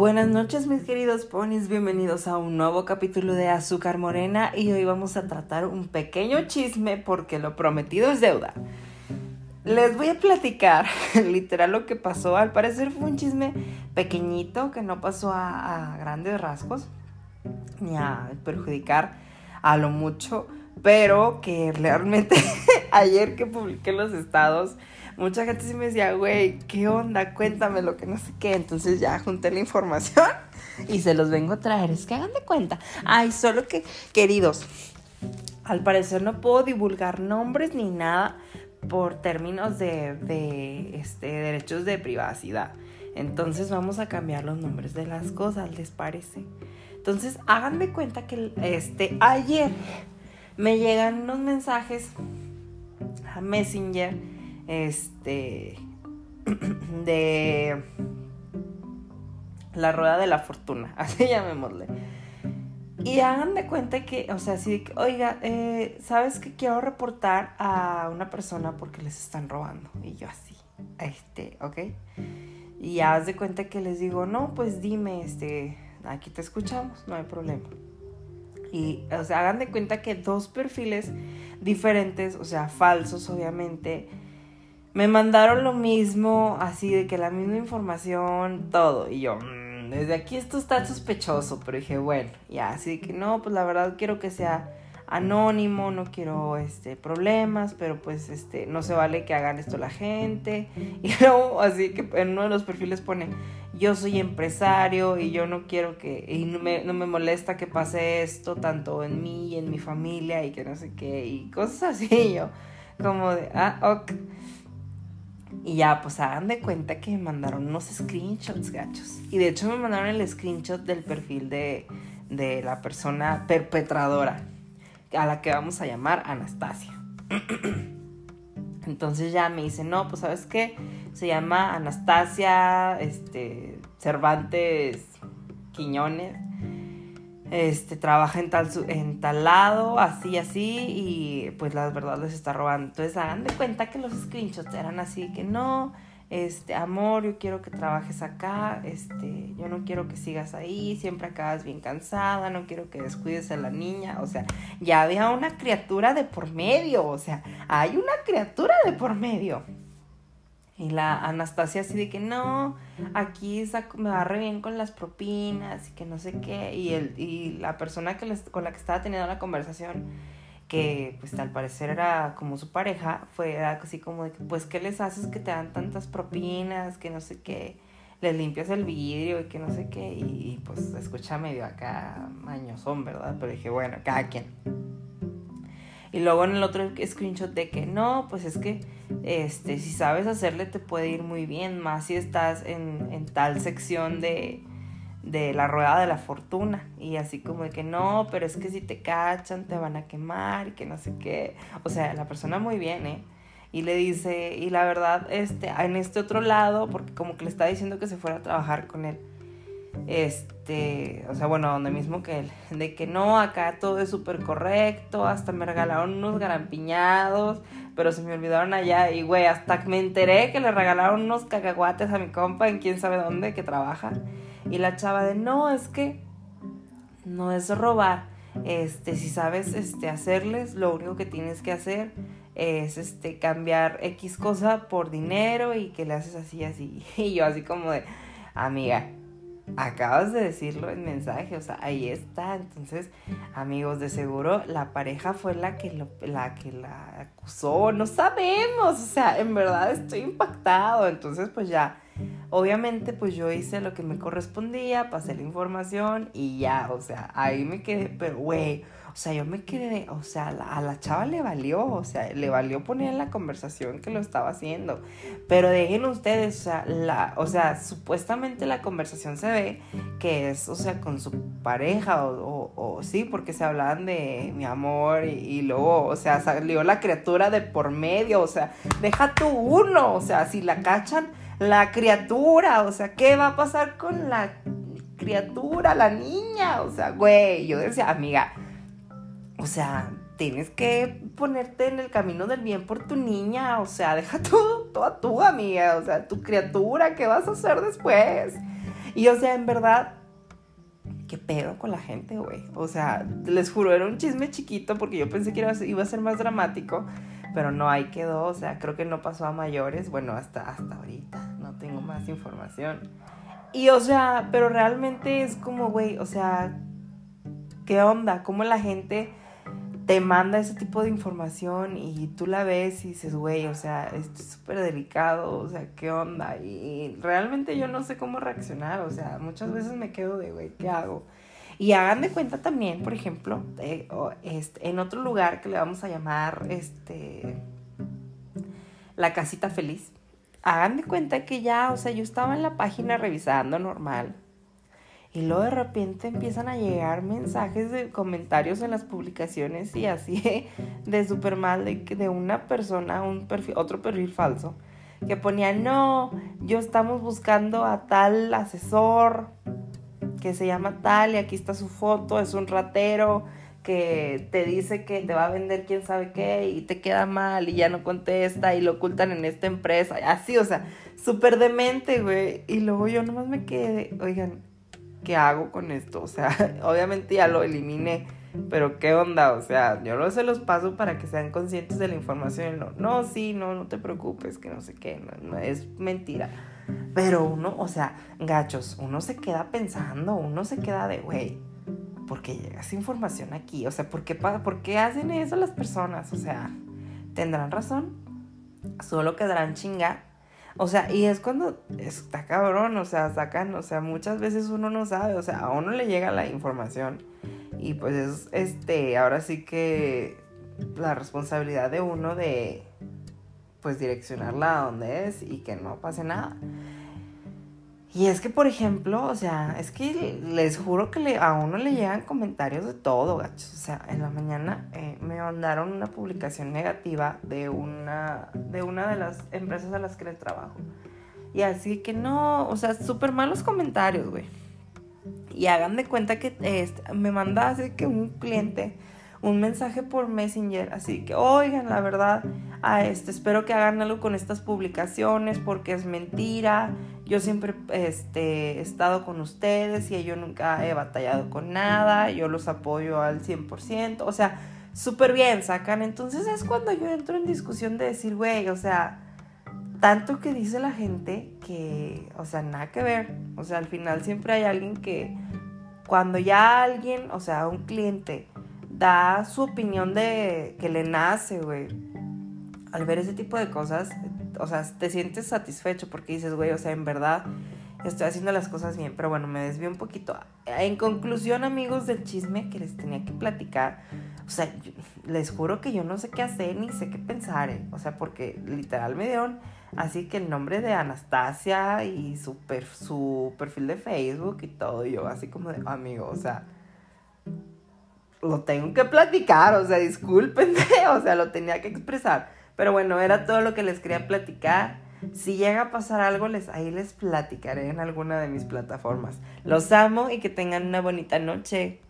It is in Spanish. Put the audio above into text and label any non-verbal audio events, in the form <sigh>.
Buenas noches mis queridos ponis, bienvenidos a un nuevo capítulo de Azúcar Morena y hoy vamos a tratar un pequeño chisme porque lo prometido es deuda. Les voy a platicar <laughs> literal lo que pasó, al parecer fue un chisme pequeñito que no pasó a, a grandes rasgos ni a perjudicar a lo mucho, pero que realmente <laughs> ayer que publiqué los estados mucha gente sí me decía, güey, ¿qué onda? Cuéntame lo que no sé qué. Entonces ya junté la información y se los vengo a traer. Es que hagan de cuenta. Ay, solo que, queridos, al parecer no puedo divulgar nombres ni nada por términos de, este, derechos de privacidad. Entonces vamos a cambiar los nombres de las cosas, ¿les parece? Entonces hagan de cuenta que este, ayer me llegan unos mensajes a Messenger este, <clears throat> de la rueda de la fortuna, <laughs> así llamémosle. Y hagan de cuenta que, o sea, así que, oiga, eh, ¿sabes que quiero reportar a una persona porque les están robando? Y yo así, este, ¿ok? Y haz de cuenta que les digo, no, pues dime, este, aquí te escuchamos, no hay problema. Y, o sea, hagan de cuenta que dos perfiles diferentes, o sea, falsos, obviamente, me mandaron lo mismo, así de que la misma información, todo. Y yo, mm, desde aquí esto está sospechoso, pero dije, bueno, ya, así que no, pues la verdad quiero que sea anónimo, no quiero este problemas, pero pues este no se vale que hagan esto la gente. <laughs> Y luego así que en uno de los perfiles pone, "Yo soy empresario y yo no quiero que y no me, no me molesta que pase esto tanto en mí y en mi familia y que no sé qué y cosas así." <laughs> yo como de, "Ah, ok." Y ya, pues hagan de cuenta que me mandaron unos screenshots gachos. Y de hecho me mandaron el screenshot del perfil de, de la persona perpetradora, a la que vamos a llamar Anastasia. <clears throat> Entonces ya me dice, no, pues sabes qué, se llama Anastasia este, Cervantes Quiñones este, trabaja en tal, en tal lado, así, así, y pues la verdad les está robando. Entonces hagan de cuenta que los screenshots eran así, que no, este, amor, yo quiero que trabajes acá, este, yo no quiero que sigas ahí, siempre acabas bien cansada, no quiero que descuides a la niña, o sea, ya había una criatura de por medio, o sea, hay una criatura de por medio. Y la Anastasia así de que no, aquí me va re bien con las propinas y que no sé qué. Y, el, y la persona que con la que estaba teniendo la conversación, que pues al parecer era como su pareja, fue así como de que pues ¿qué les haces que te dan tantas propinas? Que no sé qué, les limpias el vidrio y que no sé qué. Y, y pues escucha medio acá mañosón, ¿verdad? Pero dije, bueno, cada quien. Y luego en el otro screenshot de que no, pues es que este, si sabes hacerle te puede ir muy bien, más si estás en, en tal sección de, de la rueda de la fortuna. Y así como de que no, pero es que si te cachan te van a quemar y que no sé qué. O sea, la persona muy bien, ¿eh? Y le dice, y la verdad, este, en este otro lado, porque como que le está diciendo que se fuera a trabajar con él este, o sea, bueno, donde mismo que él, de que no, acá todo es súper correcto, hasta me regalaron unos garampiñados, pero se me olvidaron allá y güey, hasta me enteré que le regalaron unos cacahuates a mi compa en quién sabe dónde que trabaja. Y la chava de, no, es que no es robar, este, si sabes, este, hacerles, lo único que tienes que hacer es, este, cambiar X cosa por dinero y que le haces así, así. <laughs> Y yo así como de, amiga, acabas de decirlo en mensaje, o sea, ahí está. Entonces, amigos, de seguro la pareja fue la que, la, que la acusó, no sabemos, o sea, en verdad estoy impactado. Entonces, pues ya, obviamente, pues yo hice lo que me correspondía, pasé la información y ya, o sea, ahí me quedé, pero güey o sea, yo me quedé, o sea, a la, chava le valió, o sea, le valió poner en la conversación que lo estaba haciendo. Pero dejen ustedes, o sea, la, o sea, supuestamente la conversación se ve que es, o sea, con su pareja, o, o, sí, porque se hablaban de mi amor, y, y, luego, o sea, salió la criatura de por medio, o sea, deja tú uno, o sea, si la cachan, la criatura, o sea, ¿qué va a pasar con la criatura, la niña? O sea, güey, yo decía, amiga, o sea, tienes que ponerte en el camino del bien por tu niña, o sea, deja <laughs> todo, toda tu amiga, o sea, tu criatura, ¿qué vas a hacer después? Y o sea, en verdad, ¿qué pedo con la gente, güey? O sea, les juro, era un chisme chiquito porque yo pensé que iba a ser, más dramático, pero no, ahí quedó, o sea, creo que no pasó a mayores, bueno, hasta, hasta ahorita, no tengo más información. Y o sea, pero realmente es como, güey, o sea, ¿qué onda? ¿Cómo la gente te manda ese tipo de información y tú la ves y dices, güey, o sea, esto es súper delicado, o sea, ¿qué onda? Y realmente yo no sé cómo reaccionar, o sea, muchas veces me quedo de, güey, ¿qué hago? Y hagan de cuenta también, por ejemplo, eh, este, en otro lugar que le vamos a llamar, este, la casita feliz. Hagan de cuenta que ya, o sea, yo estaba en la página revisando normal y luego de repente empiezan a llegar mensajes de comentarios en las publicaciones y así <laughs> de súper mal de, de una persona, un perfil, otro perfil falso, que ponía, no, yo estamos buscando a tal asesor que se llama tal y aquí está su foto, es un ratero que te dice que te va a vender quién sabe qué y te queda mal y ya no contesta y lo ocultan en esta empresa, así, o sea, súper demente, güey. Y luego yo nomás me quedé, oigan, ¿qué hago con esto? O sea, <laughs> obviamente ya lo eliminé, pero ¿qué onda? O sea, yo no se los paso para que sean conscientes de la información. No, sí, no, no te preocupes, que no sé qué, es mentira. Pero uno, o sea, gachos, uno se queda pensando, uno se queda de, güey, ¿por qué llega esa información aquí? O sea, ¿por qué, ¿por qué hacen eso las personas? O sea, ¿tendrán razón? Solo quedarán chingar o sea, y es cuando está cabrón, o sea, sacan, o sea, muchas veces uno no sabe, o sea, a uno le llega la información y pues es, este, ahora sí que la responsabilidad de uno de, pues, direccionarla a donde es y que no pase nada. Y es que, por ejemplo, o sea, es que les juro que a uno le llegan comentarios de todo, gachos. O sea, en la mañana eh, me mandaron una publicación negativa de una, de una de las empresas a las que le trabajo. Y así que no, o sea, súper malos comentarios, güey. Y hagan de cuenta que me manda así que un cliente un mensaje por Messenger, así que, oigan, la verdad, a este, espero que hagan algo con estas publicaciones porque es mentira. Yo siempre este, he estado con ustedes y yo nunca he batallado con nada, yo los apoyo al 100%, o sea, súper bien sacan. Entonces es cuando yo entro en discusión de decir, güey, o sea, tanto que dice la gente que, o sea, nada que ver. O sea, al final siempre hay alguien que, cuando ya alguien, o sea, un cliente, da su opinión de que le nace, güey. Al ver ese tipo de cosas, o sea, te sientes satisfecho porque dices, güey, o sea, en verdad estoy haciendo las cosas bien. Pero bueno, me desvío un poquito. En conclusión, amigos del chisme que les tenía que platicar, o sea, les juro que yo no sé qué hacer ni sé qué pensar, ¿eh? O sea, porque literal me dieron así que el nombre de Anastasia y su, su perfil de Facebook y todo, yo así como de amigo, o sea lo tengo que platicar, o sea, discúlpenme, <laughs> o sea, lo tenía que expresar. Pero bueno, era todo lo que les quería platicar. Si llega a pasar algo, les, ahí les platicaré en alguna de mis plataformas. Los amo y que tengan una bonita noche.